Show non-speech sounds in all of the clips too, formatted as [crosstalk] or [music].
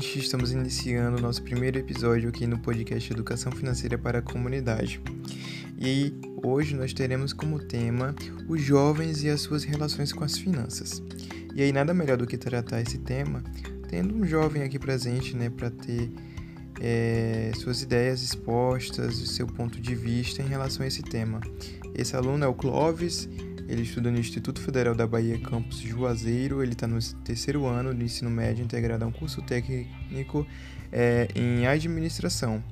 gente, estamos iniciando nosso primeiro episódio aqui no podcast Educação Financeira para a Comunidade. E hoje nós teremos como tema os jovens e as suas relações com as finanças. E aí nada melhor do que tratar esse tema tendo um jovem aqui presente, né, para ter é, suas ideias expostas, o seu ponto de vista em relação a esse tema. Esse aluno é o Clóvis, ele estuda no Instituto Federal da Bahia, campus Juazeiro. Ele está no terceiro ano do ensino médio integrado a um curso técnico é, em administração.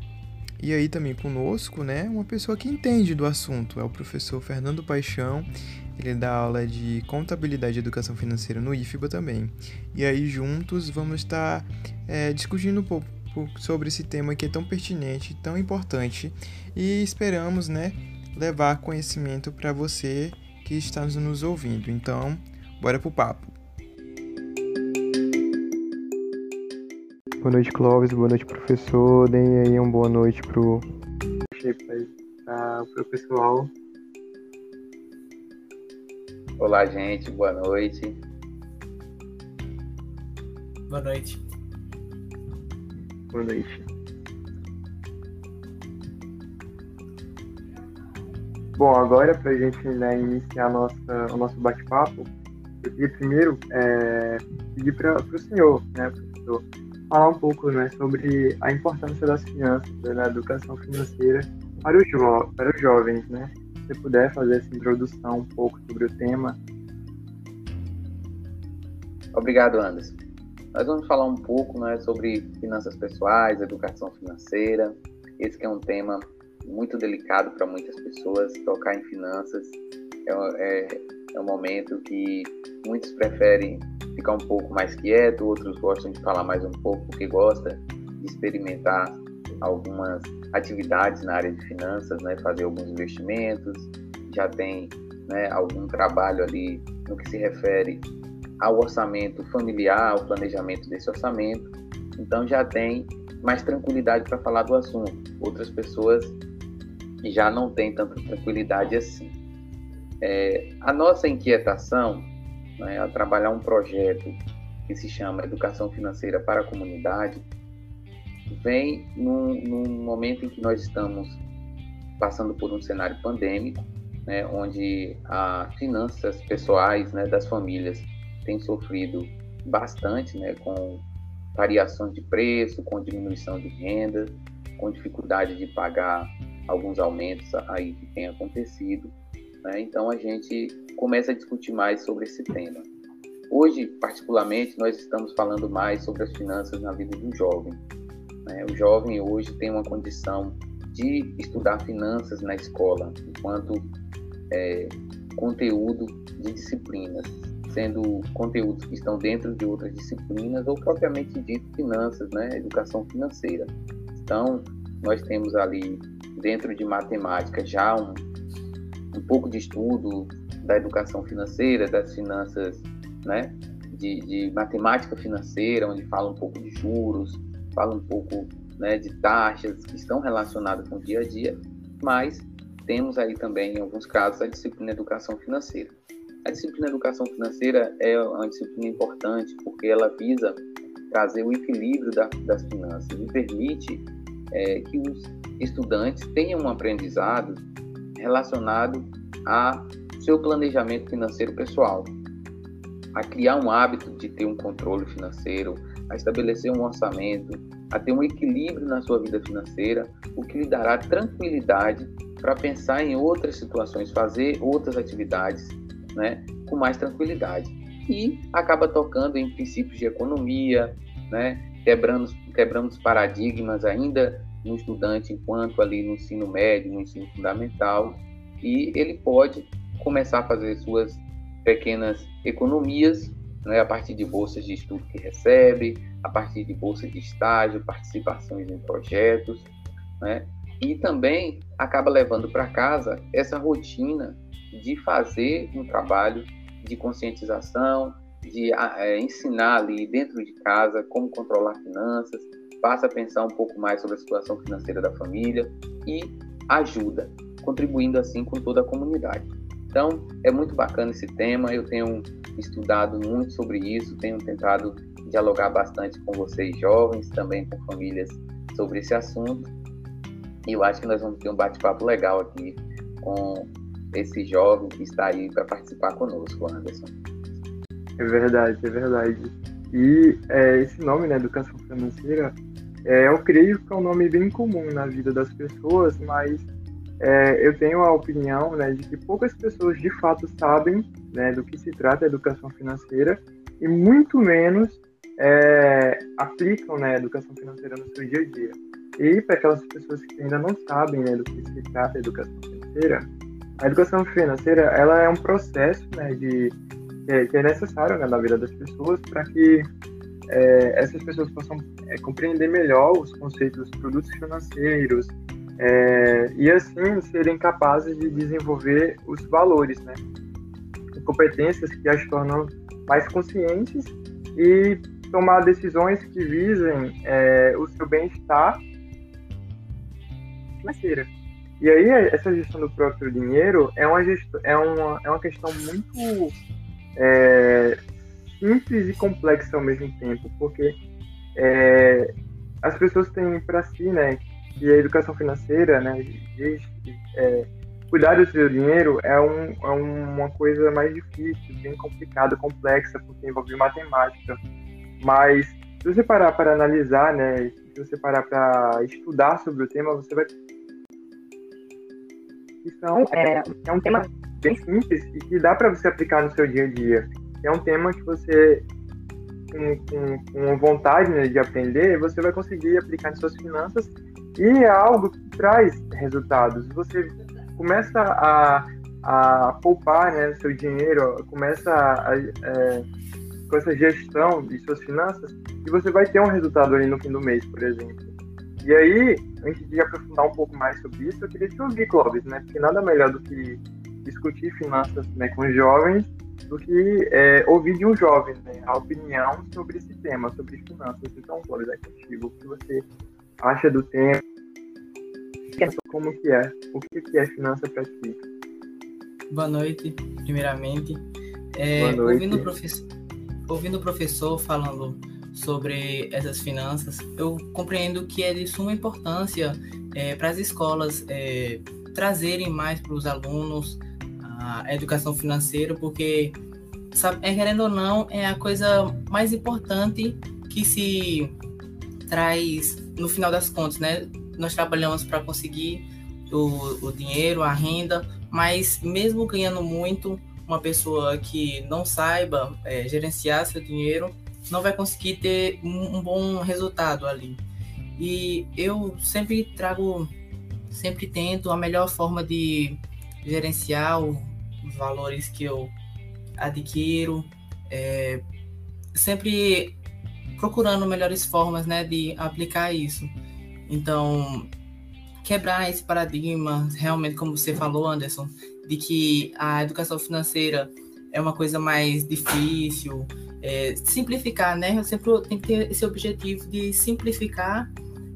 E aí também conosco, né, uma pessoa que entende do assunto, é o professor Fernando Paixão. Ele dá aula de contabilidade e educação financeira no IFBA também. E aí juntos vamos estar é, discutindo um pouco sobre esse tema que é tão pertinente, tão importante e esperamos, né, levar conhecimento para você que está nos ouvindo. Então, bora pro papo. Boa noite, Clóvis. Boa noite, professor. Deem aí uma boa noite pro, para o pessoal. Olá, gente. Boa noite. Boa noite. Boa noite. Bom, agora para a gente né, iniciar nossa, o nosso bate-papo, eu queria primeiro é, pedir para o senhor, né, professor, falar um pouco né, sobre a importância das finanças, né, da educação financeira para os, para os jovens. Né? Se você puder fazer essa introdução um pouco sobre o tema. Obrigado, Anderson. Nós vamos falar um pouco né, sobre finanças pessoais, educação financeira. Esse é um tema muito delicado para muitas pessoas. Tocar em finanças é, é, é um momento que muitos preferem ficar um pouco mais quieto, outros gostam de falar mais um pouco porque gosta de experimentar algumas atividades na área de finanças, né, fazer alguns investimentos, já tem né, algum trabalho ali no que se refere ao orçamento familiar, ao planejamento desse orçamento, então já tem mais tranquilidade para falar do assunto. Outras pessoas já não têm tanta tranquilidade assim. É, a nossa inquietação né, a trabalhar um projeto que se chama Educação Financeira para a Comunidade vem num, num momento em que nós estamos passando por um cenário pandêmico, né, onde as finanças pessoais né, das famílias têm sofrido bastante né, com variações de preço, com diminuição de renda, com dificuldade de pagar alguns aumentos aí que tem acontecido. Né? Então a gente começa a discutir mais sobre esse tema. Hoje, particularmente, nós estamos falando mais sobre as finanças na vida do jovem. Né? O jovem hoje tem uma condição de estudar finanças na escola, enquanto é, conteúdo de disciplinas, sendo conteúdos que estão dentro de outras disciplinas ou propriamente dito finanças, né? educação financeira. Então, nós temos ali dentro de matemática já um, um pouco de estudo da educação financeira, das finanças, né, de, de, matemática financeira, onde fala um pouco de juros, fala um pouco né, de taxas que estão relacionadas com o dia a dia, mas temos aí também, em alguns casos, a disciplina educação financeira. A disciplina educação financeira é uma disciplina importante porque ela visa trazer o equilíbrio da, das finanças e permite é, que os estudantes tenham um aprendizado relacionado a seu planejamento financeiro pessoal, a criar um hábito de ter um controle financeiro, a estabelecer um orçamento, a ter um equilíbrio na sua vida financeira, o que lhe dará tranquilidade para pensar em outras situações, fazer outras atividades, né, com mais tranquilidade. E acaba tocando em princípios de economia, né, quebrando, quebrando os paradigmas ainda no estudante enquanto ali no ensino médio, no ensino fundamental, e ele pode começar a fazer suas pequenas economias né, a partir de bolsas de estudo que recebe, a partir de bolsas de estágio, participações em projetos, né, e também acaba levando para casa essa rotina de fazer um trabalho de conscientização, de é, ensinar ali dentro de casa como controlar finanças, passa a pensar um pouco mais sobre a situação financeira da família e ajuda, contribuindo assim com toda a comunidade. Então, é muito bacana esse tema, eu tenho estudado muito sobre isso, tenho tentado dialogar bastante com vocês jovens, também com famílias sobre esse assunto. E eu acho que nós vamos ter um bate-papo legal aqui com esse jovem que está aí para participar conosco, Anderson. É verdade, é verdade. E é, esse nome, né, educação financeira, é, eu creio que é um nome bem comum na vida das pessoas, mas é, eu tenho a opinião né, de que poucas pessoas de fato sabem né, do que se trata a educação financeira e muito menos é, aplicam né, a educação financeira no seu dia a dia. E para aquelas pessoas que ainda não sabem né, do que se trata a educação financeira, a educação financeira ela é um processo né, de, é, que é necessário né, na vida das pessoas para que é, essas pessoas possam é, compreender melhor os conceitos dos produtos financeiros é, e assim serem capazes de desenvolver os valores, né? competências que as tornam mais conscientes e tomar decisões que visem é, o seu bem-estar financeira. E aí, essa gestão do próprio dinheiro é uma, gestão, é uma, é uma questão muito é, simples e complexa ao mesmo tempo, porque é, as pessoas têm para si, né, que a educação financeira, né, diz, é, cuidar do seu dinheiro é, um, é uma coisa mais difícil, bem complicada, complexa, porque envolve matemática. Mas se você parar para analisar, né, se você parar para estudar sobre o tema, você vai então, é, é um tema bem simples e que dá para você aplicar no seu dia a dia. É um tema que você, com, com, com vontade né, de aprender, você vai conseguir aplicar em suas finanças e é algo que traz resultados. Você começa a, a poupar né, seu dinheiro, começa a, a, é, com essa gestão de suas finanças e você vai ter um resultado ali no fim do mês, por exemplo. E aí, antes de aprofundar um pouco mais sobre isso, eu queria te ouvir, Clóvis, né? Porque nada melhor do que discutir finanças né, com jovens do que é, ouvir de um jovem né, a opinião sobre esse tema, sobre finanças. Então, Clóvis, é contigo. O que você acha do tema? Como que é? O que, que é finança para ti? Boa noite, primeiramente. É, Boa noite. Ouvindo, o professor, ouvindo o professor falando sobre essas finanças, eu compreendo que é de suma importância é, para as escolas é, trazerem mais para os alunos a educação financeira, porque, sabe, é, querendo ou não, é a coisa mais importante que se traz no final das contas, né? Nós trabalhamos para conseguir o, o dinheiro, a renda, mas mesmo ganhando muito, uma pessoa que não saiba é, gerenciar seu dinheiro não vai conseguir ter um, um, bom resultado ali. E eu sempre trago, sempre tento a melhor forma de gerenciar o, os valores que eu adquiro, é, sempre procurando melhores formas né, de aplicar isso. Então, quebrar esse paradigma, realmente, como você falou, Anderson, de que a educação financeira é uma coisa mais difícil, é, simplificar, né? Eu sempre tenho que ter esse objetivo de simplificar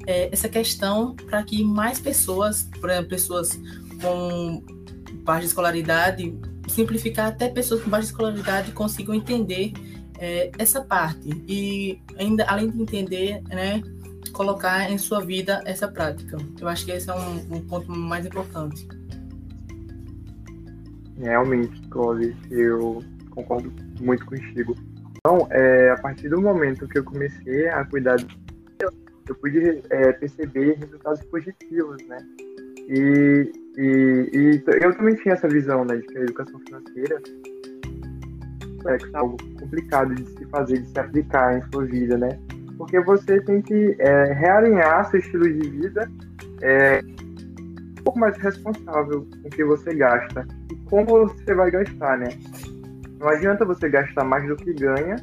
é, essa questão para que mais pessoas, exemplo, pessoas com baixa escolaridade, simplificar até pessoas com baixa escolaridade consigam entender é, essa parte e ainda além de entender, né, colocar em sua vida essa prática. Eu acho que esse é um, um ponto mais importante. Realmente, Clóvis, eu concordo muito contigo. Então, é, a partir do momento que eu comecei a cuidar, eu pude é, perceber resultados positivos, né? E, e, e, eu também tinha essa visão, né, de que a educação financeira é algo complicado de se fazer, de se aplicar em sua vida, né? Porque você tem que é, realinhar seu estilo de vida é, um pouco mais responsável com o que você gasta e como você vai gastar, né? Não adianta você gastar mais do que ganha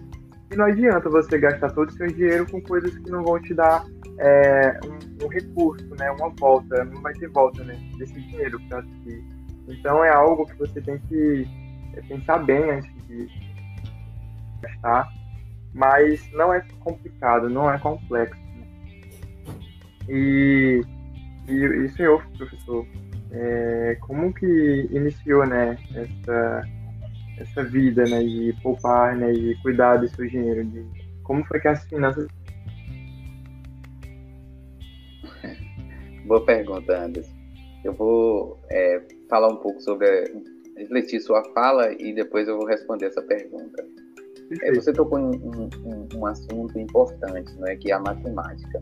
e não adianta você gastar todo o seu dinheiro com coisas que não vão te dar é, um, um, recurso, né, uma volta, não vai ter volta né, desse dinheiro. Que, então é algo que você tem que é, pensar bem antes de gastar, mas não é complicado, não é complexo. Né? E, e, e senhor professor, é, como que iniciou né, essa essa vida, né, de poupar, né, de cuidar do seu dinheiro, de como foi que as finanças. Boa pergunta, Anderson. Eu vou é, falar um pouco sobre. refletir sua fala e depois eu vou responder essa pergunta. É, você tocou em um, um, um, assunto importante, não é que é a matemática.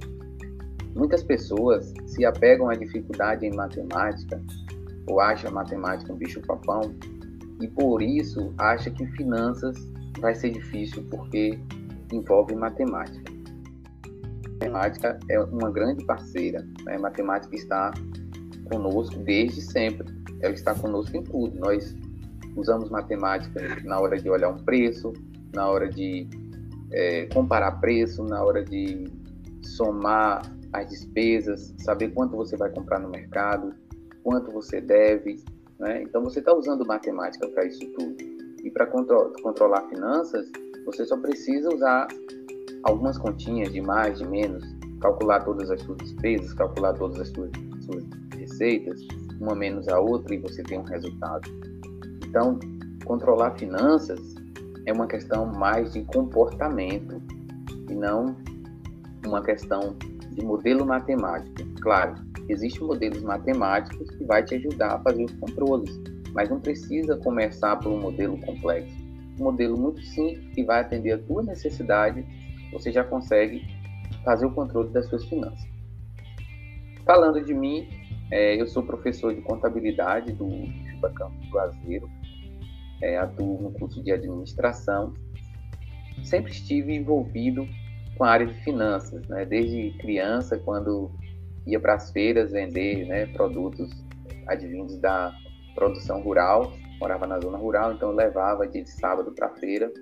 Muitas pessoas se apegam à dificuldade em matemática ou acham a matemática um bicho-papão e por isso acha que finanças vai ser difícil porque envolve matemática. A matemática é uma grande parceira. Né? Matemática está conosco desde sempre. Ela está conosco em tudo. Nós usamos matemática na hora de olhar um preço, na hora de é, comparar preço, na hora de somar as despesas, saber quanto você vai comprar no mercado, quanto você deve. Né? Então, você está usando matemática para isso tudo. E para contro controlar finanças, você só precisa usar algumas continhas de mais, de menos, calcular todas as suas despesas, calcular todas as suas, suas receitas, uma menos a outra, e você tem um resultado. Então, controlar finanças é uma questão mais de comportamento e não uma questão de modelo matemático. Claro, existem modelos matemáticos que vai te ajudar a fazer os controles, mas não precisa começar por um modelo complexo. Um modelo muito simples que vai atender a tua necessidade, você já consegue fazer o controle das suas finanças. Falando de mim, é, eu sou professor de contabilidade do Juba Campos Juazeiro, é, atuo no curso de administração. Sempre estive envolvido com a área de finanças, né? desde criança, quando ia para as feiras vender né, produtos advindos da produção rural, morava na zona rural, então levava dia de sábado para a feira,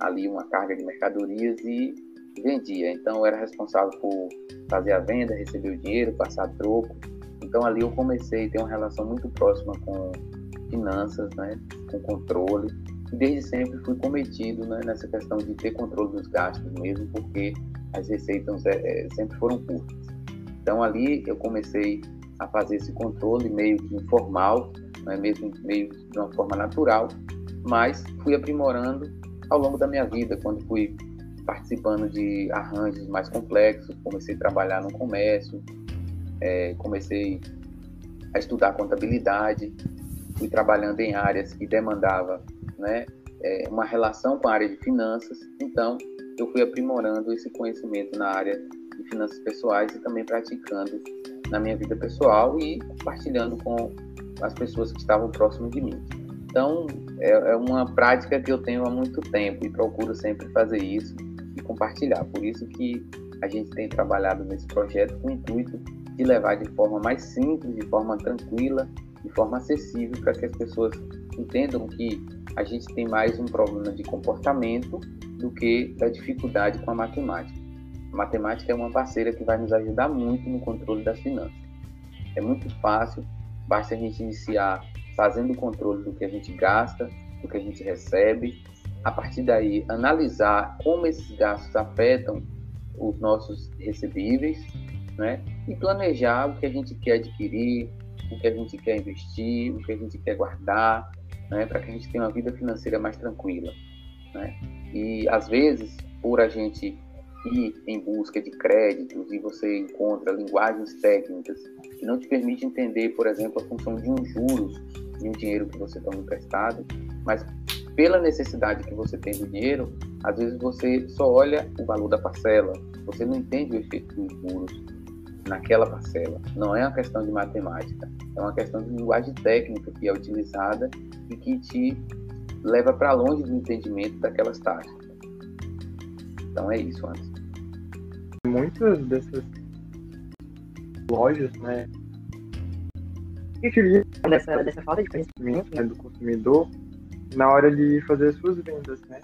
ali uma carga de mercadorias e vendia. Então eu era responsável por fazer a venda, receber o dinheiro, passar troco. Então ali eu comecei a ter uma relação muito próxima com finanças, né, com controle. E desde sempre fui cometido né, nessa questão de ter controle dos gastos mesmo, porque as receitas é, é, sempre foram curtas. Então ali eu comecei a fazer esse controle meio que informal, né, mesmo meio de uma forma natural, mas fui aprimorando ao longo da minha vida, quando fui participando de arranjos mais complexos, comecei a trabalhar no comércio, é, comecei a estudar contabilidade, fui trabalhando em áreas que demandava né, é, uma relação com a área de finanças, então eu fui aprimorando esse conhecimento na área de finanças pessoais e também praticando na minha vida pessoal e compartilhando com as pessoas que estavam próximas de mim. Então, é, é uma prática que eu tenho há muito tempo e procuro sempre fazer isso compartilhar. Por isso que a gente tem trabalhado nesse projeto com o intuito de levar de forma mais simples, de forma tranquila de forma acessível para que as pessoas entendam que a gente tem mais um problema de comportamento do que da dificuldade com a matemática. A matemática é uma parceira que vai nos ajudar muito no controle das finanças. É muito fácil, basta a gente iniciar fazendo o controle do que a gente gasta, do que a gente recebe, a partir daí analisar como esses gastos afetam os nossos recebíveis, né? E planejar o que a gente quer adquirir, o que a gente quer investir, o que a gente quer guardar, né, para que a gente tenha uma vida financeira mais tranquila. Né? E às vezes, por a gente ir em busca de créditos e você encontra linguagens técnicas que não te permitem entender, por exemplo, a função de um juros de um dinheiro que você toma emprestado, mas pela necessidade que você tem do dinheiro, às vezes você só olha o valor da parcela, você não entende o efeito dos juros, naquela parcela. Não é uma questão de matemática, é uma questão de linguagem técnica que é utilizada e que te leva para longe do entendimento daquelas taxas. Então é isso, Anderson. Muitas dessas lojas, né, utilizam dessa, dessa falta de conhecimento né, do consumidor na hora de fazer as suas vendas, né?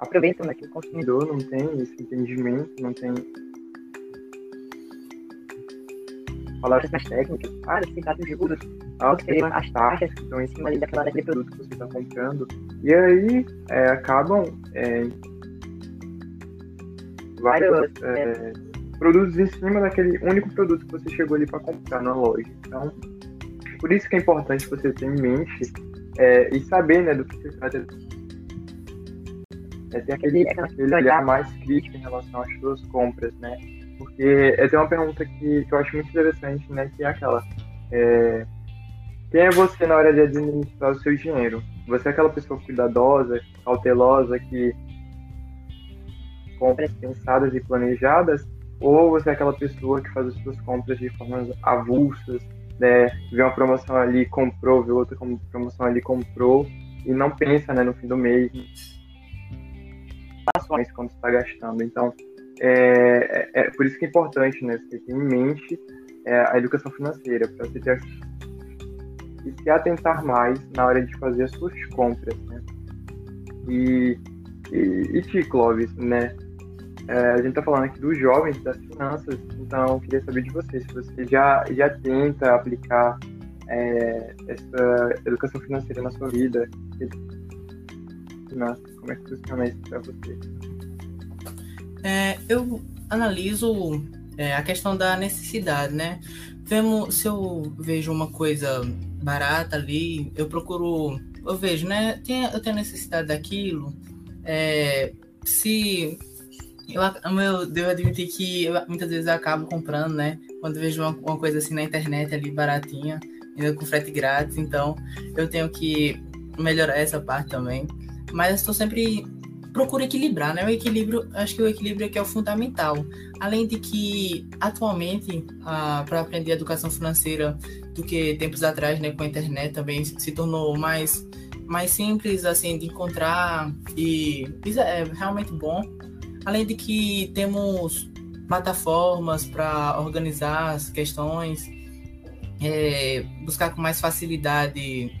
aproveitam né, que o consumidor não tem esse entendimento, não tem palavras mais técnicas, ah, se trata de juros, ah, as taxas que estão em cima daquela, daquele produto que você está comprando. E aí é, acabam é, vários é, produtos em cima daquele único produto que você chegou ali para comprar na loja. Então, por isso que é importante você ter em mente é, e saber né, do que se trata é ter aquele, aquele olhar mais crítico em relação às suas compras, né? Porque é, tem uma pergunta que, que eu acho muito interessante, né? Que é aquela. É, quem é você na hora de administrar o seu dinheiro? Você é aquela pessoa cuidadosa, cautelosa, que compras pensadas e planejadas? Ou você é aquela pessoa que faz as suas compras de formas avulsas, né? Vê uma promoção ali, comprou, vê outra promoção ali, comprou, e não pensa né, no fim do mês, ações quando está gastando. Então, é, é, é, por isso que é importante né, você ter em mente é, a educação financeira, para você ter e se atentar mais na hora de fazer as suas compras, né? E, e, e Clóvis, né? É, a gente está falando aqui dos jovens, das finanças, então eu queria saber de você, se você já, já tenta aplicar é, essa educação financeira na sua vida, como é que funciona isso para você? É, eu analiso é, a questão da necessidade, né? Vemos, se eu vejo uma coisa barata ali, eu procuro, eu vejo, né? eu tenho necessidade daquilo. É, se eu, meu, devo admitir que eu, muitas vezes eu acabo comprando, né? Quando vejo uma, uma, coisa assim na internet ali baratinha, ainda com frete grátis, então eu tenho que melhorar essa parte também. Mas estou sempre procuro equilibrar, né? O equilíbrio, acho que o equilíbrio aqui é o fundamental. Além de que atualmente ah, para aprender educação financeira do que tempos atrás, né, com a internet também se tornou mais mais simples assim de encontrar e isso é realmente bom. Além de que temos plataformas para organizar as questões, é, buscar com mais facilidade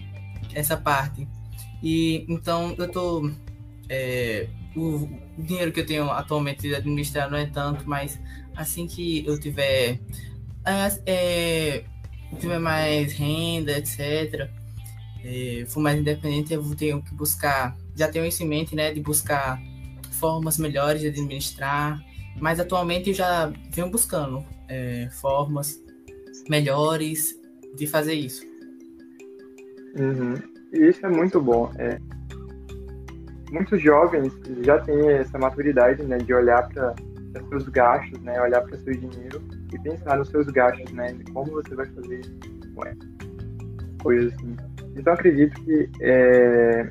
essa parte. E então eu tô é, o dinheiro que eu tenho atualmente de administrar não é tanto, mas assim que eu tiver é, tiver mais renda, etc., é, for mais independente, eu tenho que buscar, já tenho isso em mente, né, de buscar formas melhores de administrar, mas atualmente eu já venho buscando é, formas melhores de fazer isso. Uhum. Isso é muito bom. É, muitos jovens já têm essa maturidade, né, de olhar para os seus gastos, né, olhar para o seu dinheiro e pensar nos seus gastos, né, de como você vai fazer coisas assim. Então acredito que é,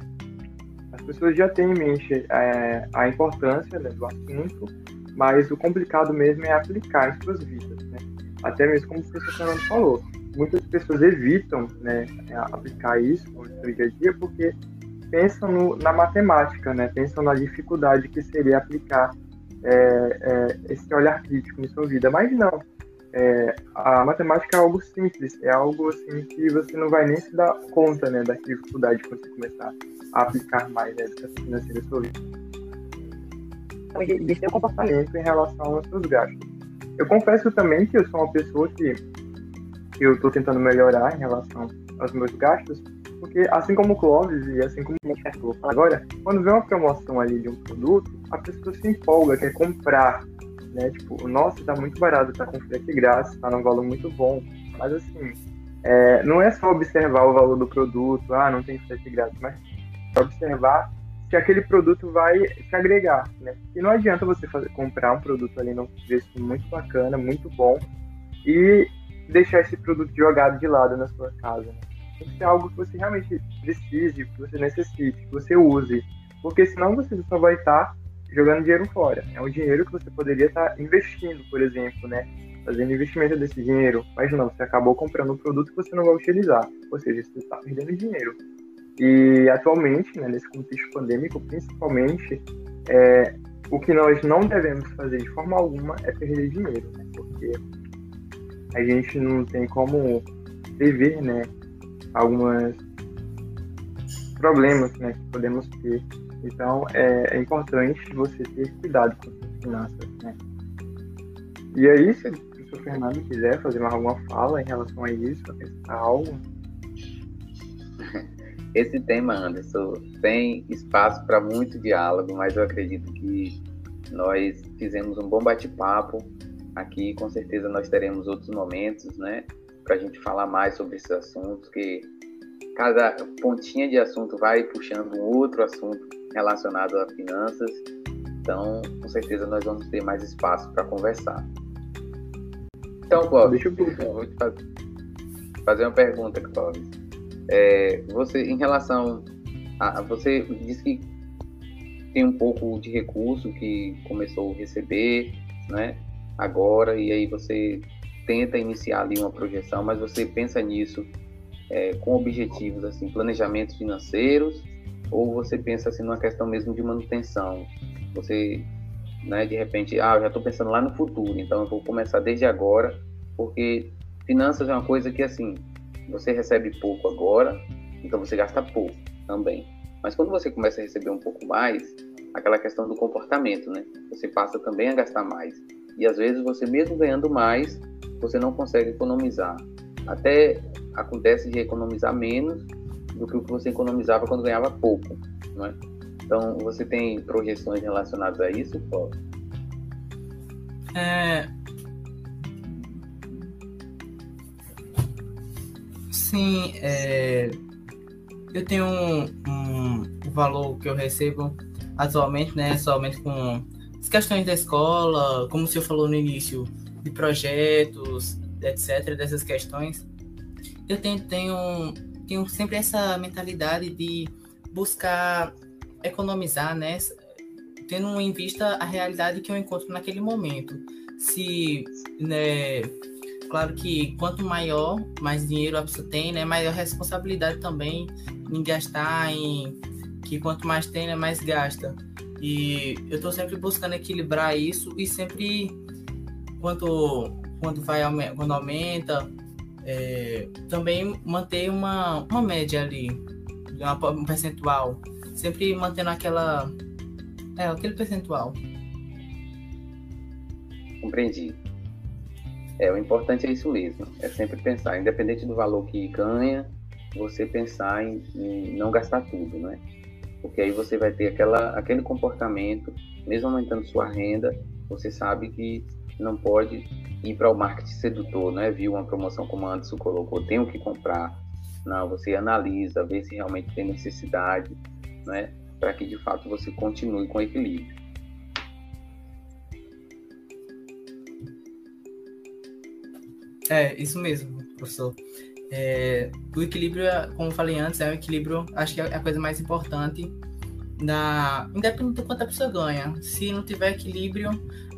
pessoas já têm em mente é, a importância né, do assunto, mas o complicado mesmo é aplicar em suas vidas, né? Até mesmo como o professor Fernando falou, muitas pessoas evitam né, aplicar isso no seu dia a dia porque pensam no, na matemática, né? Pensam na dificuldade que seria aplicar é, é, esse olhar crítico em sua vida, mas não. É, a matemática é algo simples, é algo assim que você não vai nem se dar conta, né, da dificuldade que você começar a aplicar mais né, educação financeira sua vida. E seu comportamento em relação aos seus gastos. Eu confesso também que eu sou uma pessoa que eu estou tentando melhorar em relação aos meus gastos, porque assim como o Clóvis e assim como o agora, quando vê uma promoção ali de um produto, a pessoa se empolga, quer comprar, né? Tipo, nossa, tá muito barato, tá com frete grátis, tá num valor muito bom. Mas assim, é, não é só observar o valor do produto, ah, não tem frete grátis, mas observar se aquele produto vai te agregar, né? E não adianta você fazer, comprar um produto ali num preço muito bacana, muito bom, e deixar esse produto jogado de lado na sua casa. Né? Tem que ser algo que você realmente precise, que você necessite, que você use. Porque senão você só vai estar jogando dinheiro fora. É um dinheiro que você poderia estar investindo, por exemplo, né? Fazendo investimento desse dinheiro. Mas não, você acabou comprando um produto que você não vai utilizar. Ou seja, você está perdendo dinheiro. E atualmente, né, nesse contexto pandêmico, principalmente, é, o que nós não devemos fazer de forma alguma é perder dinheiro, né? Porque a gente não tem como prever, né, alguns problemas, né, que podemos ter. Então, é, é importante você ter cuidado com suas finanças, né. E aí, se o professor Fernando quiser fazer mais alguma fala em relação a isso, acrescentar algo. [laughs] Esse tema, Anderson, tem espaço para muito diálogo, mas eu acredito que nós fizemos um bom bate-papo Aqui, com certeza, nós teremos outros momentos, né, para a gente falar mais sobre esses assuntos, que cada pontinha de assunto vai puxando um outro assunto relacionado a finanças. Então, com certeza nós vamos ter mais espaço para conversar. Então, Clóvis, eu vou te fazer uma pergunta, Clóvis. É, você, em relação a, você disse que tem um pouco de recurso que começou a receber, né? Agora e aí você tenta iniciar ali uma projeção, mas você pensa nisso é, com objetivos assim, planejamentos financeiros, ou você pensa assim numa questão mesmo de manutenção? Você, né, de repente, ah, eu já estou pensando lá no futuro, então eu vou começar desde agora, porque finanças é uma coisa que assim, você recebe pouco agora, então você gasta pouco também. Mas quando você começa a receber um pouco mais, aquela questão do comportamento, né? Você passa também a gastar mais. E às vezes você mesmo ganhando mais, você não consegue economizar. Até acontece de economizar menos do que o que você economizava quando ganhava pouco, não é? Então, você tem projeções relacionadas a isso, Paulo? É... Sim, é... eu tenho um, um valor que eu recebo atualmente, né, somente com as questões da escola, como o senhor falou no início, de projetos, etc., dessas questões, eu tenho, tenho, tenho sempre essa mentalidade de buscar economizar, né? Tendo em vista a realidade que eu encontro naquele momento. Se, né, claro que quanto maior, mais dinheiro a pessoa tem, né, maior responsabilidade também em gastar, em que quanto mais tem, né, mais gasta. E eu estou sempre buscando equilibrar isso e sempre quanto quando vai quando aumenta é, também manter uma, uma média ali um percentual. Sempre mantendo aquela é aquele percentual. Compreendi. É o importante é isso mesmo é sempre pensar. Independente do valor que ganha você pensar em, em não gastar tudo né? Porque aí você vai ter aquela aquele comportamento mesmo aumentando sua renda você sabe que não pode ir para o marketing sedutor, né? Viu uma promoção como a Anderson colocou, tenho que comprar. Não, você analisa, vê se realmente tem necessidade, né? Para que de fato você continue com equilíbrio. É, isso mesmo, professor. É, o equilíbrio, como falei antes, é o equilíbrio, acho que é a coisa mais importante independente do quanto a pessoa ganha. Se não tiver equilíbrio,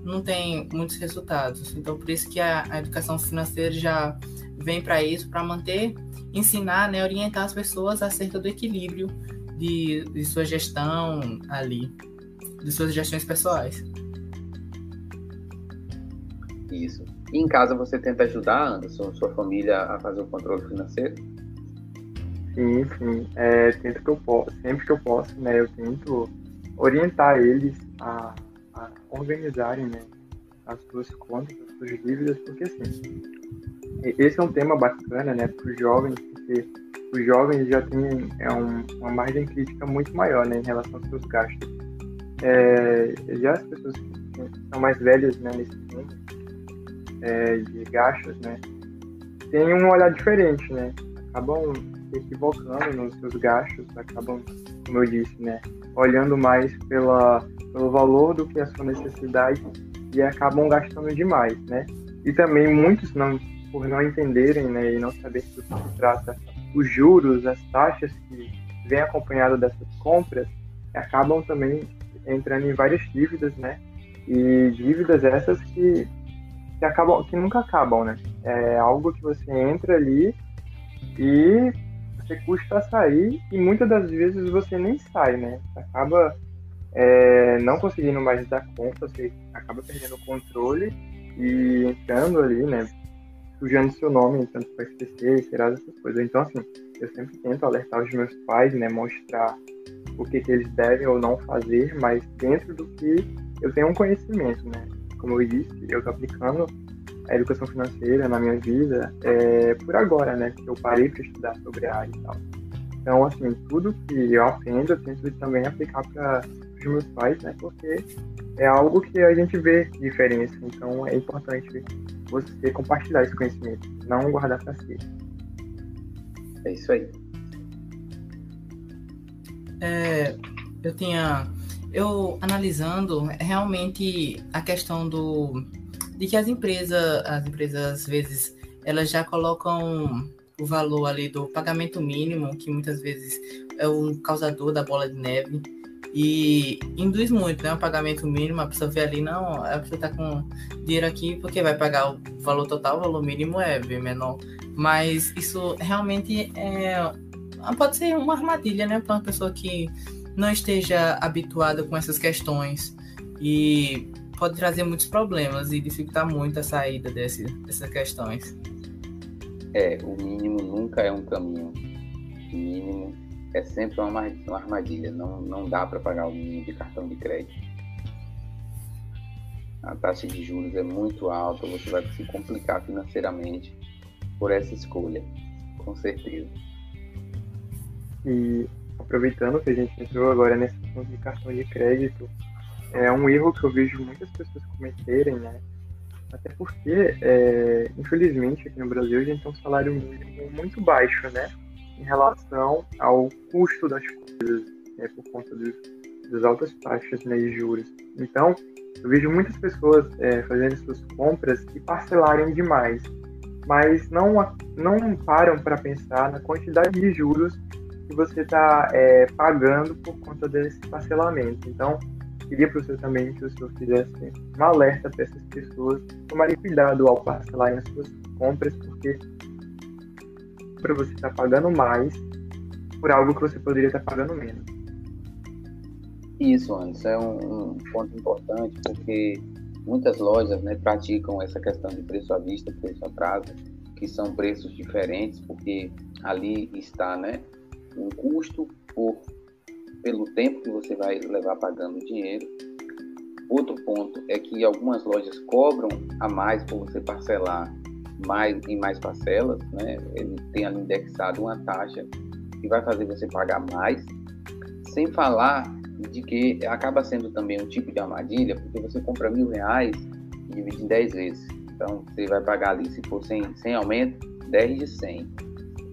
não tem muitos resultados. Então, por isso que a, a educação financeira já vem para isso, para manter, ensinar, né, orientar as pessoas acerca do equilíbrio de, de sua gestão ali, de suas gestões pessoais. Isso. E em casa você tenta ajudar, Anderson, sua família a fazer o controle financeiro? Sim, sim. É, tento que eu posso, sempre que eu posso, né, eu tento orientar eles a organizarem né, as suas contas, as suas dívidas, porque assim, esse é um tema bacana né, para os jovens, porque os jovens já têm é um, uma margem crítica muito maior né, em relação aos seus gastos. É, já as pessoas que são mais velhas né, nesse mundo é, de gastos, né, têm um olhar diferente, né, acabam se equivocando nos seus gastos, acabam, como eu disse, né, olhando mais pela pelo valor do que a sua necessidade e acabam gastando demais, né? E também muitos não por não entenderem, né, e não saber do que se trata os juros, as taxas que vêm acompanhado dessas compras, acabam também entrando em várias dívidas, né? E dívidas essas que, que acabam que nunca acabam, né? É algo que você entra ali e você custa sair e muitas das vezes você nem sai, né? Acaba é, não conseguindo mais dar conta, você acaba perdendo o controle e entrando ali, né, sujando seu nome, tanto para esquecer, tirar essas coisas. Então, assim, eu sempre tento alertar os meus pais, né, mostrar o que, que eles devem ou não fazer, mas dentro do que eu tenho um conhecimento, né. Como eu disse, eu estou aplicando a educação financeira na minha vida é, por agora, né, que eu parei para estudar sobre a área e tal. Então, assim, tudo que eu aprendo, eu tento também aplicar para os meus pais, né? Porque é algo que a gente vê diferença. Então é importante você compartilhar esse conhecimento, não guardar para si. É isso aí. É, eu tinha. Eu analisando realmente a questão do. de que as empresas, as empresas às vezes, elas já colocam o valor ali do pagamento mínimo, que muitas vezes é o causador da bola de neve. E induz muito, né? O pagamento mínimo, a pessoa vê ali, não, a pessoa tá com dinheiro aqui porque vai pagar o valor total, o valor mínimo é bem menor. Mas isso realmente é, pode ser uma armadilha, né? Para uma pessoa que não esteja habituada com essas questões. E pode trazer muitos problemas e dificultar muito a saída desse, dessas questões. É, o mínimo nunca é um caminho. O mínimo é sempre uma armadilha. Não, não dá para pagar o mínimo de cartão de crédito. A taxa de juros é muito alta, você vai se complicar financeiramente por essa escolha, com certeza. E aproveitando que a gente entrou agora nesse assunto de cartão de crédito, é um erro que eu vejo muitas pessoas cometerem, né? Até porque, é, infelizmente, aqui no Brasil a gente tem um salário mínimo muito baixo, né? Em relação ao custo das coisas, né, por conta dos, das altas taxas né, de juros. Então, eu vejo muitas pessoas é, fazendo suas compras e parcelarem demais, mas não, não param para pensar na quantidade de juros que você está é, pagando por conta desse parcelamento. Então, queria para você também que o senhor fizesse um alerta para essas pessoas tomarem cuidado ao parcelarem as suas compras, porque para você estar tá pagando mais por algo que você poderia estar tá pagando menos. Isso, Anderson, é um, um, ponto importante porque muitas lojas né, praticam essa questão de preço à vista, preço a prazo, que são preços diferentes, porque ali está né, um custo por, pelo tempo que você vai levar pagando o dinheiro. Outro ponto é que algumas lojas cobram a mais por você parcelar mais em mais parcelas, né? Ele tem ali indexado uma taxa que vai fazer você pagar mais, sem falar de que acaba sendo também um tipo de armadilha, porque você compra mil reais e divide em 10 vezes. Então, você vai pagar ali, se for sem, sem aumento, 10 de 100.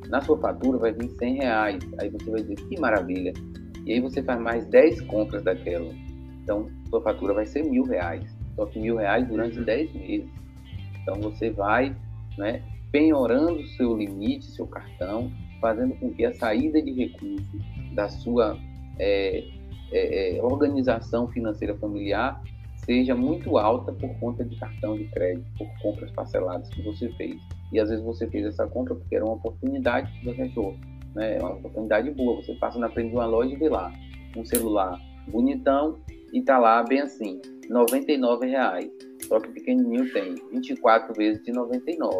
Na sua fatura vai vir 100 reais. Aí você vai dizer, que maravilha. E aí você faz mais 10 compras daquela. Então, sua fatura vai ser mil reais. Só que mil reais durante 10 uhum. meses. Então, você vai né, penhorando seu limite, seu cartão, fazendo com que a saída de recursos da sua é, é, é, organização financeira familiar seja muito alta por conta de cartão de crédito, por compras parceladas que você fez. E às vezes você fez essa compra porque era uma oportunidade que você achou, né? É uma oportunidade boa. Você passa na frente de uma loja e vê lá um celular bonitão e tá lá bem assim, R$ 99 reais. Só que o pequenininho tem 24 vezes de 99.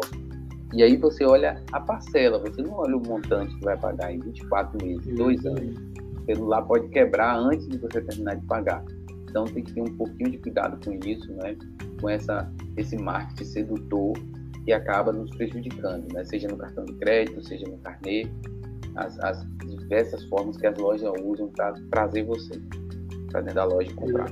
E aí você olha a parcela, você não olha o montante que vai pagar em 24 meses, dois anos. O celular pode quebrar antes de você terminar de pagar. Então tem que ter um pouquinho de cuidado com isso, né? Com essa, esse marketing sedutor que acaba nos prejudicando, né? Seja no cartão de crédito, seja no carnê, as, as diversas formas que as lojas usam para trazer você para dentro da loja e comprar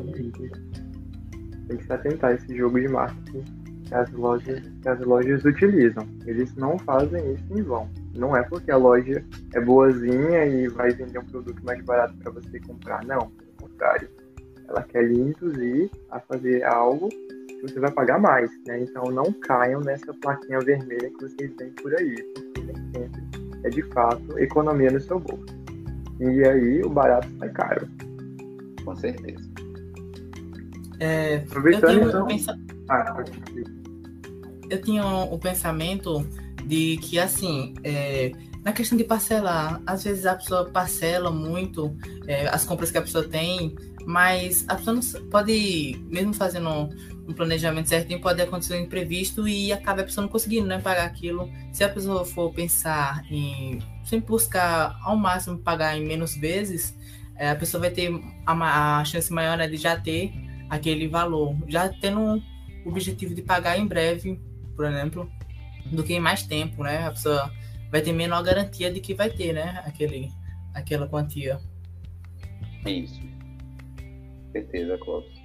tem que se atentar a esse jogo de marketing que as lojas, que as lojas utilizam. Eles não fazem isso em vão. Não é porque a loja é boazinha e vai vender um produto mais barato para você comprar. Não, pelo contrário. Ela quer lhe induzir a fazer algo que você vai pagar mais. Né? Então não caiam nessa plaquinha vermelha que vocês veem por aí, porque nem sempre é de fato economia no seu bolso. E aí o barato sai caro. Com certeza. É, eu tenho então. Um pensa... ah, eu tinha o pensamento de que, assim, é, na questão de parcelar, às vezes a pessoa parcela muito é, as compras que a pessoa tem, mas a pessoa não pode, mesmo fazendo um planejamento certinho, pode acontecer um imprevisto e acaba a pessoa não conseguindo né, pagar aquilo. Se a pessoa for pensar em sempre buscar ao máximo pagar em menos vezes, é, a pessoa vai ter a, a chance maior né, de já ter aquele valor, já tendo o objetivo de pagar em breve, por exemplo, do que em mais tempo, né? A pessoa vai ter menor garantia de que vai ter, né? Aquele, aquela quantia. Isso. Certeza, Clóvis.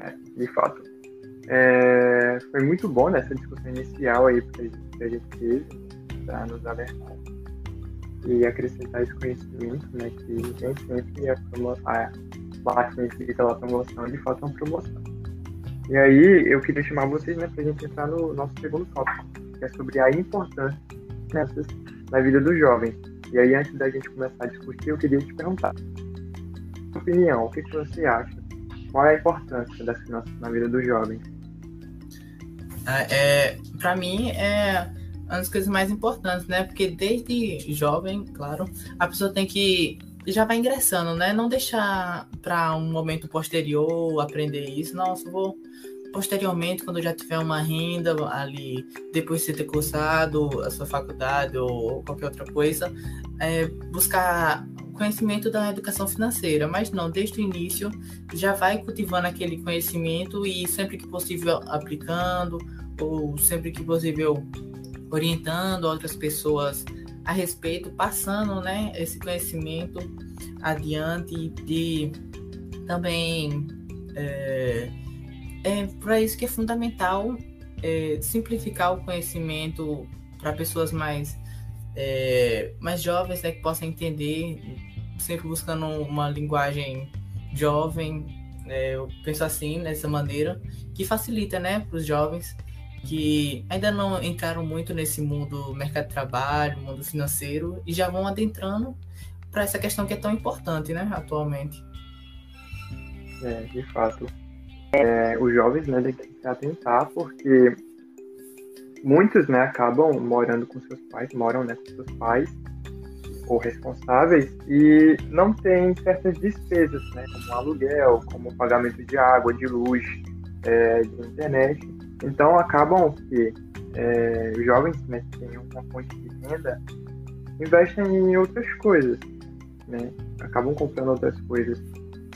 É, de fato. É, foi muito bom nessa discussão inicial aí que a gente teve para nos alertar e acrescentar esse conhecimento, né, que nem sempre a, a máquina pela promoção de fato é uma promoção. E aí eu queria chamar vocês né, para a gente entrar no nosso segundo tópico, que é sobre a importância nessas na vida dos jovens. E aí antes da gente começar a discutir, eu queria te perguntar, sua opinião, o que, que você acha? Qual é a importância das finanças na vida dos jovens? É, para mim é uma das coisas mais importantes, né? Porque desde jovem, claro, a pessoa tem que já vai ingressando, né? Não deixar para um momento posterior aprender isso. Nossa, vou posteriormente, quando já tiver uma renda ali, depois de ter cursado a sua faculdade ou qualquer outra coisa, é, buscar conhecimento da educação financeira, mas não, desde o início já vai cultivando aquele conhecimento e sempre que possível aplicando, ou sempre que possível orientando outras pessoas a respeito, passando né, esse conhecimento adiante de também é, é para isso que é fundamental é, simplificar o conhecimento para pessoas mais é, mais jovens né, que possam entender, sempre buscando uma linguagem jovem, é, eu penso assim, dessa maneira, que facilita né, para os jovens que ainda não entraram muito nesse mundo mercado de trabalho, mundo financeiro, e já vão adentrando para essa questão que é tão importante, né, atualmente. É, de fato. É, os jovens, né, têm que se atentar, porque muitos, né, acabam morando com seus pais, moram, né, com seus pais, ou responsáveis, e não tem certas despesas, né, como aluguel, como pagamento de água, de luz, é, de internet, então, acabam que é, os jovens né, que têm uma fonte de renda investem em outras coisas, né? acabam comprando outras coisas.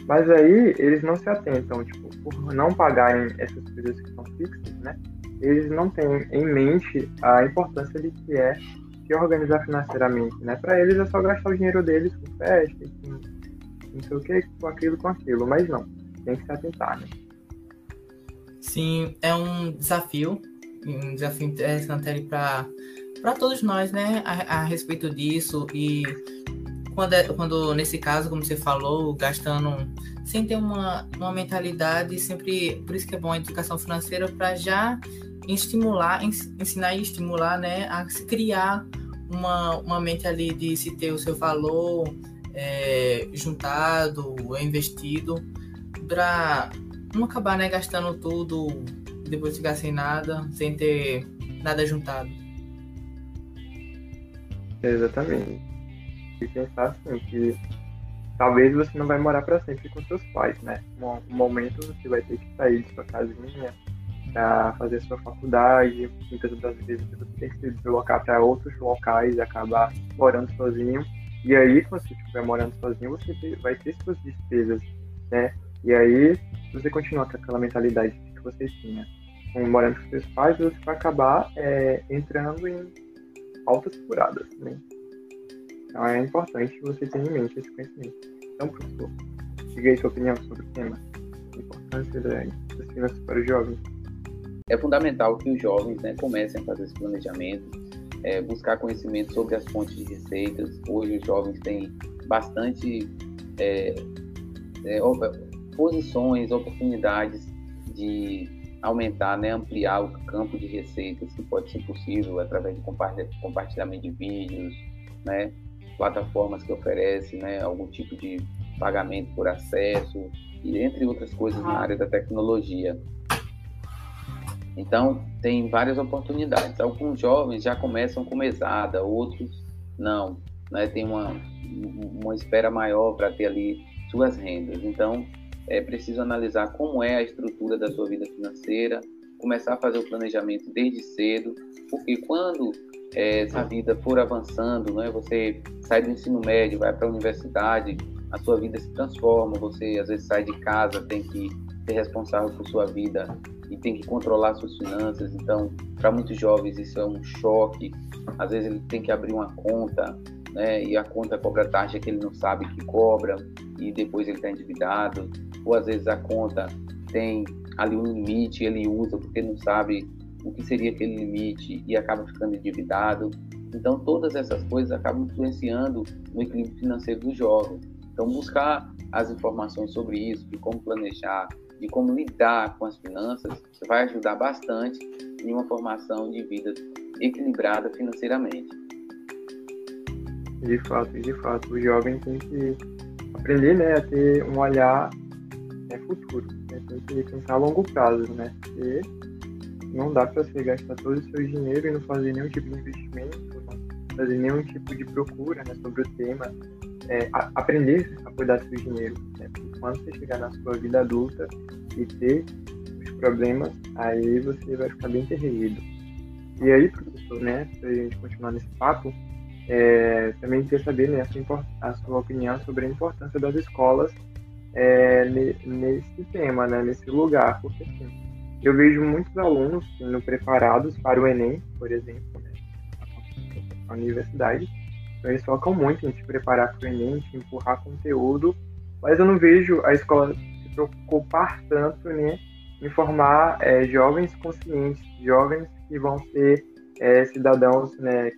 Mas aí eles não se atentam, tipo, por não pagarem essas coisas que são fixas, né? Eles não têm em mente a importância de que é se organizar financeiramente, né? Para eles é só gastar o dinheiro deles com festa, com não sei o que, com aquilo, com aquilo. Mas não, tem que se atentar, né? Sim, é um desafio, um desafio interessante para para todos nós, né, a, a, respeito disso. E quando, é, quando nesse caso, como você falou, gastando sem ter uma, uma mentalidade sempre, por isso que é bom a educação financeira para já estimular, ensinar e estimular, né, a se criar uma, uma mente ali de se ter o seu valor é, juntado, investido para não acabar né, gastando tudo, depois ficar sem nada, sem ter nada juntado. Exatamente. E pensar assim, que talvez você não vai morar para sempre com seus pais, né? Um, momento você vai ter que sair de sua casinha para fazer sua faculdade, muitas das vezes você tem que se deslocar para outros locais e acabar morando sozinho. E aí, quando você estiver morando sozinho, você vai ter suas despesas, né? E aí, se você continuar com aquela mentalidade que você tinha, morando com seus pais, você vai acabar é, entrando em altas furadas, né? Então é importante você ter em mente esse conhecimento. Então, professor, diga aí sua opinião sobre o tema. A importância das finanças para os jovens. É fundamental que os jovens né, comecem a fazer esse planejamento, é, buscar conhecimento sobre as fontes de receitas. Hoje os jovens têm bastante é, é, posições, oportunidades de aumentar, né, ampliar o campo de receitas que pode ser possível através de compartilhamento de vídeos, né, plataformas que oferecem né, algum tipo de pagamento por acesso e entre outras coisas na área da tecnologia. Então, tem várias oportunidades. Alguns jovens já começam com mesada, outros não. Né? Tem uma, uma espera maior para ter ali suas rendas. Então, é preciso analisar como é a estrutura da sua vida financeira, começar a fazer o planejamento desde cedo, porque quando é, essa vida for avançando, né, você sai do ensino médio, vai para a universidade, a sua vida se transforma, você às vezes sai de casa, tem que ser responsável por sua vida e tem que controlar suas finanças. Então, para muitos jovens isso é um choque. Às vezes ele tem que abrir uma conta, né, e a conta cobra taxa que ele não sabe que cobra e depois ele está endividado ou às vezes a conta tem ali um limite, ele usa porque não sabe o que seria aquele limite e acaba ficando endividado. Então, todas essas coisas acabam influenciando no equilíbrio financeiro do jovem. Então, buscar as informações sobre isso, de como planejar, de como lidar com as finanças, vai ajudar bastante em uma formação de vida equilibrada financeiramente. De fato, de fato, o jovem tem que aprender né, a ter um olhar né, futuro, né, tem que pensar a longo prazo, né? Porque não dá para você gastar todo o seu dinheiro e não fazer nenhum tipo de investimento, não fazer nenhum tipo de procura né, sobre o tema, é, a, aprender a cuidar do seu dinheiro. Né? Porque quando você chegar na sua vida adulta e ter os problemas, aí você vai ficar bem terrível. E aí, professor, né, para a gente continuar nesse papo, é, também queria saber né, a, sua, a sua opinião sobre a importância das escolas é, nesse tema, né, nesse lugar, porque assim, eu vejo muitos alunos sendo preparados para o Enem, por exemplo, né, na universidade, então eles focam muito em se preparar para o Enem, em empurrar conteúdo, mas eu não vejo a escola se preocupar tanto né, em formar é, jovens conscientes, jovens que vão ser é, cidadãos né,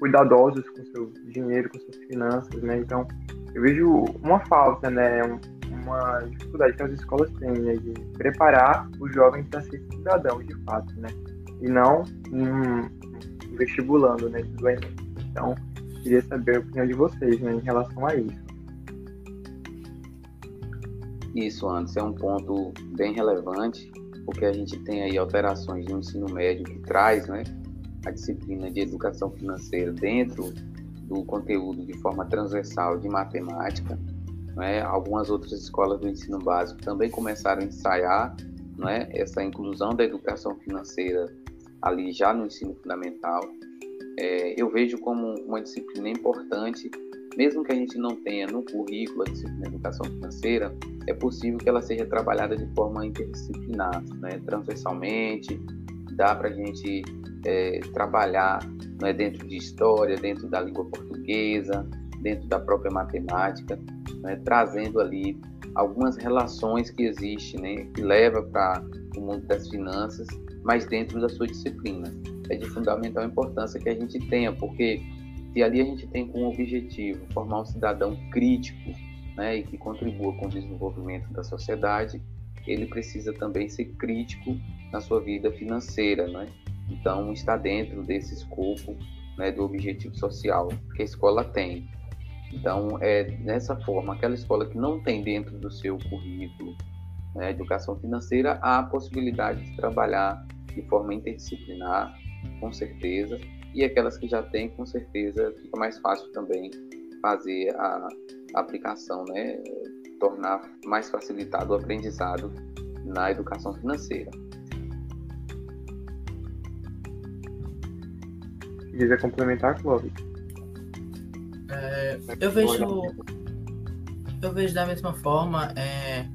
cuidadosos com seu dinheiro, com suas finanças, né? Então, eu vejo uma falta, né? Uma dificuldade que as escolas têm né? de preparar os jovens para ser cidadãos, de fato, né? E não um, vestibulando, né? Então, queria saber a opinião de vocês, né? Em relação a isso. Isso, antes é um ponto bem relevante, porque a gente tem aí alterações no ensino médio que traz, né? A disciplina de educação financeira dentro do conteúdo de forma transversal de matemática. Né? Algumas outras escolas do ensino básico também começaram a ensaiar né, essa inclusão da educação financeira ali já no ensino fundamental. É, eu vejo como uma disciplina importante, mesmo que a gente não tenha no currículo a disciplina de educação financeira, é possível que ela seja trabalhada de forma interdisciplinar, né, transversalmente, dá para a gente é, trabalhar né, dentro de história, dentro da língua portuguesa, dentro da própria matemática, né, trazendo ali algumas relações que existem, né, que leva para o mundo das finanças, mas dentro da sua disciplina. É de fundamental importância que a gente tenha, porque se ali a gente tem como objetivo formar um cidadão crítico né, e que contribua com o desenvolvimento da sociedade, ele precisa também ser crítico na sua vida financeira, né? Então, está dentro desse escopo né, do objetivo social que a escola tem. Então, é dessa forma, aquela escola que não tem dentro do seu currículo né, educação financeira, há a possibilidade de trabalhar de forma interdisciplinar, com certeza, e aquelas que já têm, com certeza, fica mais fácil também fazer a aplicação, né, tornar mais facilitado o aprendizado na educação financeira. Quiser complementar, Clóvis. É, eu vejo eu vejo da mesma forma é,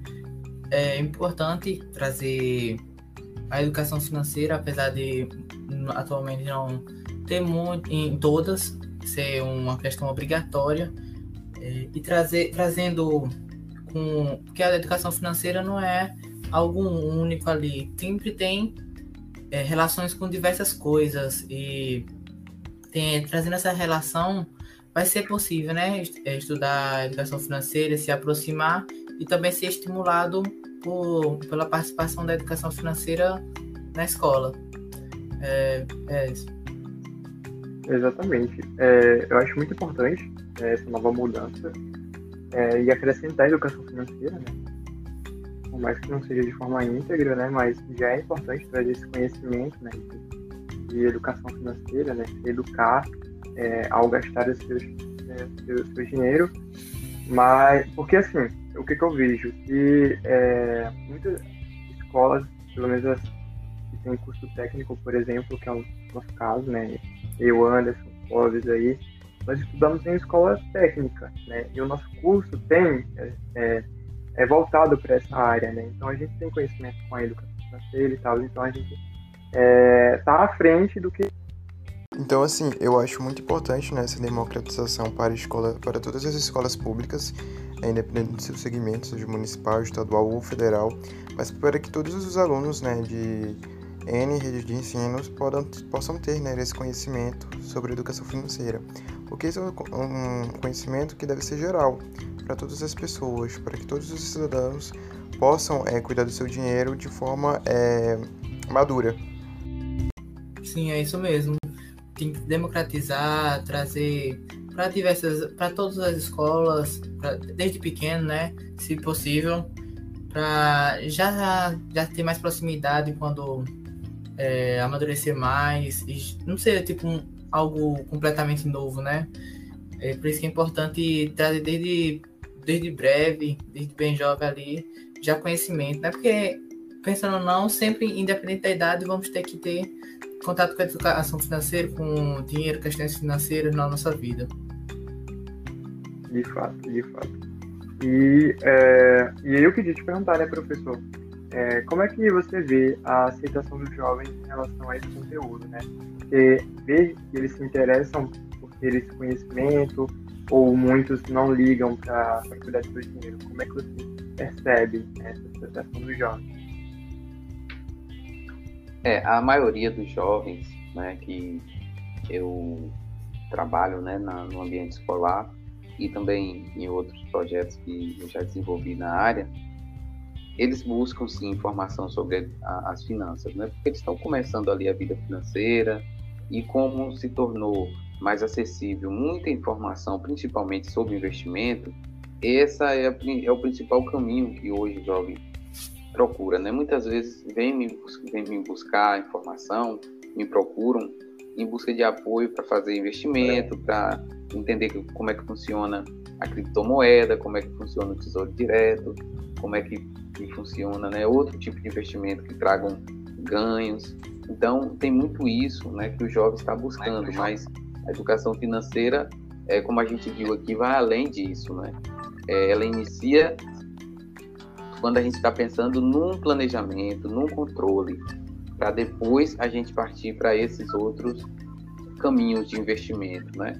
é importante trazer a educação financeira apesar de atualmente não ter muito em todas ser uma questão obrigatória é, e trazer trazendo com que a educação financeira não é algo único ali sempre tem é, relações com diversas coisas e tem, trazendo essa relação, vai ser possível, né? É, estudar educação financeira, se aproximar e também ser estimulado por, pela participação da educação financeira na escola. É, é isso. Exatamente. É, eu acho muito importante é, essa nova mudança é, e acrescentar a educação financeira, né? Por mais que não seja de forma íntegra, né? Mas já é importante trazer esse conhecimento, né? De educação financeira, né? Educar é, ao gastar o seu, é, seu, seu, dinheiro. Mas, porque assim, o que, que eu vejo? Que é, muitas escolas, pelo menos as que têm curso técnico, por exemplo, que é o nosso caso, né? Eu, Anderson, Clóvis aí, nós estudamos em escola técnica, né? E o nosso curso tem é, é, é voltado para essa área, né? Então a gente tem conhecimento com a educação financeira e tal, então a gente é, tá à frente do que. Então, assim, eu acho muito importante né, essa democratização para, escola, para todas as escolas públicas, é, independente do seu segmento, seja municipal, estadual ou federal, mas para que todos os alunos né, de, N redes de ensinos podam, possam ter né, esse conhecimento sobre educação financeira. Porque esse é um conhecimento que deve ser geral para todas as pessoas, para que todos os cidadãos possam é, cuidar do seu dinheiro de forma é, madura. Sim, é isso mesmo. Tem que democratizar, trazer para diversas, para todas as escolas, pra, desde pequeno, né, se possível, para já já ter mais proximidade quando é, amadurecer mais e não ser tipo um, algo completamente novo, né? É por isso que é importante trazer desde desde breve, desde bem jovem ali, já conhecimento, né? Porque pensando ou não, sempre independente da idade, vamos ter que ter contato com a educação financeira, com dinheiro, questões financeiras na nossa vida. De fato, de fato. E, é, e eu queria te perguntar, né, professor, é, como é que você vê a aceitação dos jovens em relação a esse conteúdo, né? Porque vê que eles se interessam por ter esse conhecimento, ou muitos não ligam para cuidar do seu dinheiro. Como é que você percebe né, essa aceitação dos jovens? É, a maioria dos jovens, né, que eu trabalho, né, na, no ambiente escolar, e também em outros projetos que eu já desenvolvi na área, eles buscam sim informação sobre a, as finanças, né? Porque eles estão começando ali a vida financeira e como se tornou mais acessível muita informação, principalmente sobre investimento, essa é, é o principal caminho que hoje o jovem procura, né? Muitas vezes vem me, vem me buscar informação, me procuram em busca de apoio para fazer investimento, para entender como é que funciona a criptomoeda, como é que funciona o tesouro direto, como é que, que funciona né, outro tipo de investimento que tragam ganhos. Então, tem muito isso né, que o jovem está buscando, mas a educação financeira, é, como a gente viu aqui, vai além disso. Né? É, ela inicia quando a gente está pensando num planejamento, num controle, para depois a gente partir para esses outros caminhos de investimento, né?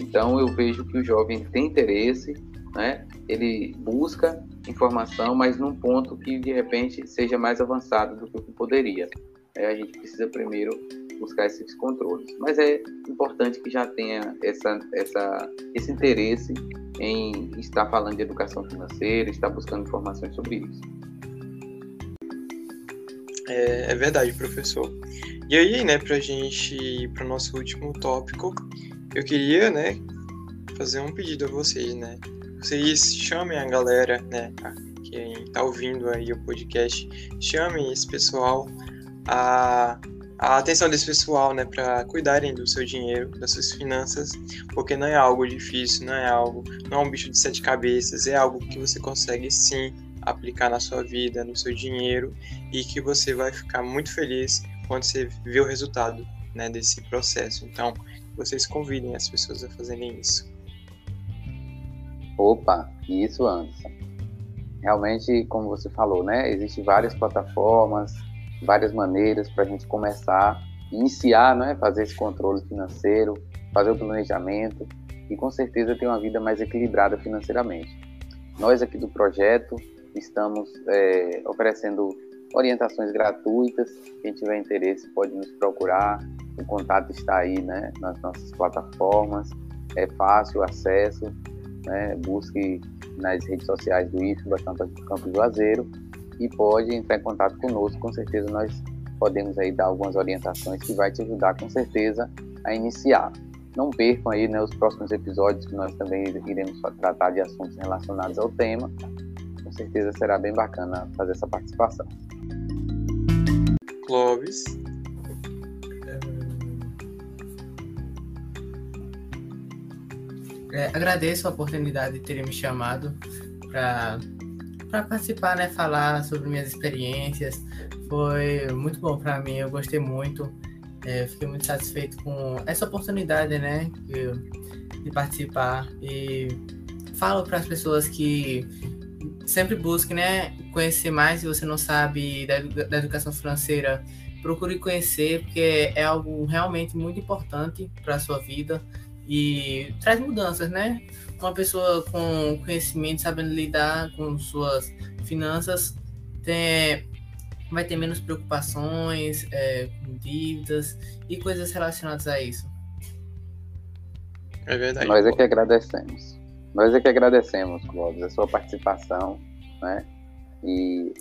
Então eu vejo que o jovem tem interesse, né? Ele busca informação, mas num ponto que de repente seja mais avançado do que poderia. É, a gente precisa primeiro buscar esses controles. Mas é importante que já tenha essa, essa, esse interesse em estar falando de educação financeira, estar buscando informações sobre isso. É, é verdade, professor. E aí, né, para gente ir para o nosso último tópico, eu queria, né, fazer um pedido a vocês, né? Vocês chamem a galera, né, quem está ouvindo aí o podcast, chamem esse pessoal a a atenção desse pessoal, né, para cuidarem do seu dinheiro, das suas finanças, porque não é algo difícil, não é algo, não é um bicho de sete cabeças, é algo que você consegue sim aplicar na sua vida, no seu dinheiro e que você vai ficar muito feliz quando você vê o resultado né, desse processo. Então, vocês convidem as pessoas a fazerem isso. Opa, isso, Anderson. Realmente, como você falou, né, existem várias plataformas, várias maneiras para a gente começar, iniciar, né, fazer esse controle financeiro, fazer o planejamento e com certeza ter uma vida mais equilibrada financeiramente. Nós aqui do projeto Estamos é, oferecendo orientações gratuitas. Quem tiver interesse pode nos procurar. O contato está aí né, nas nossas plataformas. É fácil acesso. Né? Busque nas redes sociais do IFBA, Campos Juazeiro, e pode entrar em contato conosco. Com certeza nós podemos aí dar algumas orientações que vai te ajudar com certeza a iniciar. Não percam aí né, os próximos episódios que nós também iremos tratar de assuntos relacionados ao tema certeza será bem bacana fazer essa participação. Clóvis. É, agradeço a oportunidade de terem me chamado para participar, né, falar sobre minhas experiências. Foi muito bom para mim, eu gostei muito. É, fiquei muito satisfeito com essa oportunidade, né, de participar e falo para as pessoas que sempre busque, né, conhecer mais se você não sabe da, da educação financeira, procure conhecer, porque é algo realmente muito importante para a sua vida e traz mudanças, né? Uma pessoa com conhecimento, sabendo lidar com suas finanças, tem vai ter menos preocupações é, com dívidas e coisas relacionadas a isso. É verdade. Nós é que agradecemos. Nós é que agradecemos, Clóvis, a sua participação, né? E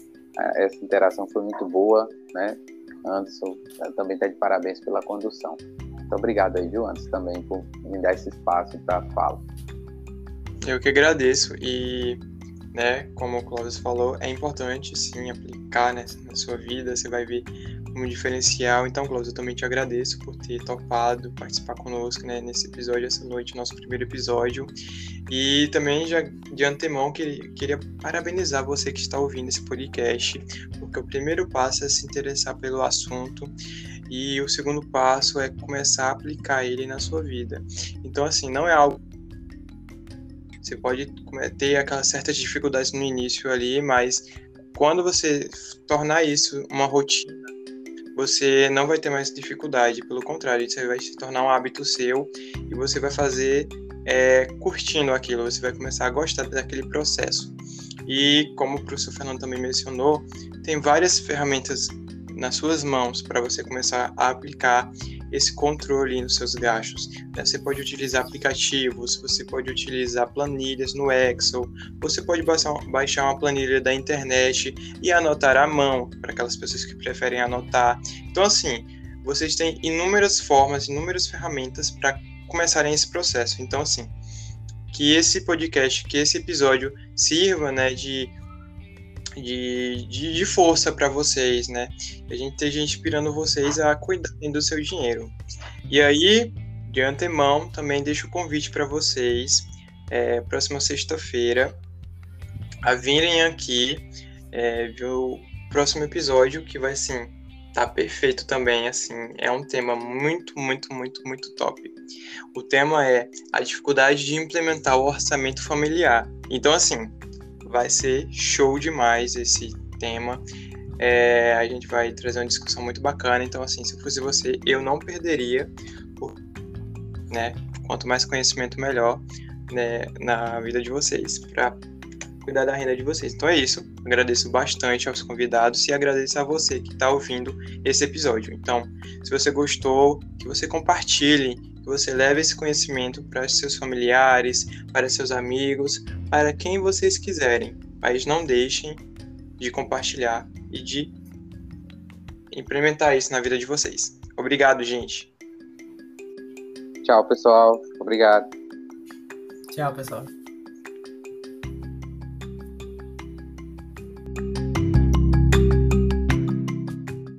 essa interação foi muito boa, né? Anderson também está de parabéns pela condução. Muito obrigado aí, viu, Anderson, também por me dar esse espaço para fala. Eu que agradeço e, né, como o Clóvis falou, é importante sim aplicar né, na sua vida, você vai ver como diferencial. Então, Clóvis, eu também te agradeço por ter topado participar conosco né, nesse episódio, essa noite, nosso primeiro episódio. E também já de antemão queria, queria parabenizar você que está ouvindo esse podcast, porque o primeiro passo é se interessar pelo assunto e o segundo passo é começar a aplicar ele na sua vida. Então, assim, não é algo você pode ter aquelas certas dificuldades no início ali, mas quando você tornar isso uma rotina, você não vai ter mais dificuldade, pelo contrário, isso vai se tornar um hábito seu e você vai fazer é, curtindo aquilo, você vai começar a gostar daquele processo. E como o professor Fernando também mencionou, tem várias ferramentas nas suas mãos para você começar a aplicar esse controle nos seus gastos. Né? Você pode utilizar aplicativos, você pode utilizar planilhas no Excel, você pode baixar uma planilha da internet e anotar à mão, para aquelas pessoas que preferem anotar. Então, assim, vocês têm inúmeras formas, inúmeras ferramentas para começarem esse processo. Então, assim, que esse podcast, que esse episódio sirva né, de de, de, de força para vocês, né? A gente esteja inspirando vocês a cuidarem do seu dinheiro. E aí, de antemão, também deixo o convite para vocês, é, próxima sexta-feira, a virem aqui é, ver o próximo episódio, que vai, assim, tá perfeito também, assim, é um tema muito, muito, muito, muito top. O tema é a dificuldade de implementar o orçamento familiar. Então, assim, vai ser show demais esse tema. É, a gente vai trazer uma discussão muito bacana. Então, assim, se fosse você, eu não perderia, né? Quanto mais conhecimento, melhor né, na vida de vocês, para cuidar da renda de vocês. Então é isso. Agradeço bastante aos convidados e agradeço a você que está ouvindo esse episódio. Então, se você gostou, que você compartilhe que você leve esse conhecimento para seus familiares, para seus amigos, para quem vocês quiserem, mas não deixem de compartilhar e de implementar isso na vida de vocês. Obrigado, gente. Tchau, pessoal. Obrigado. Tchau, pessoal.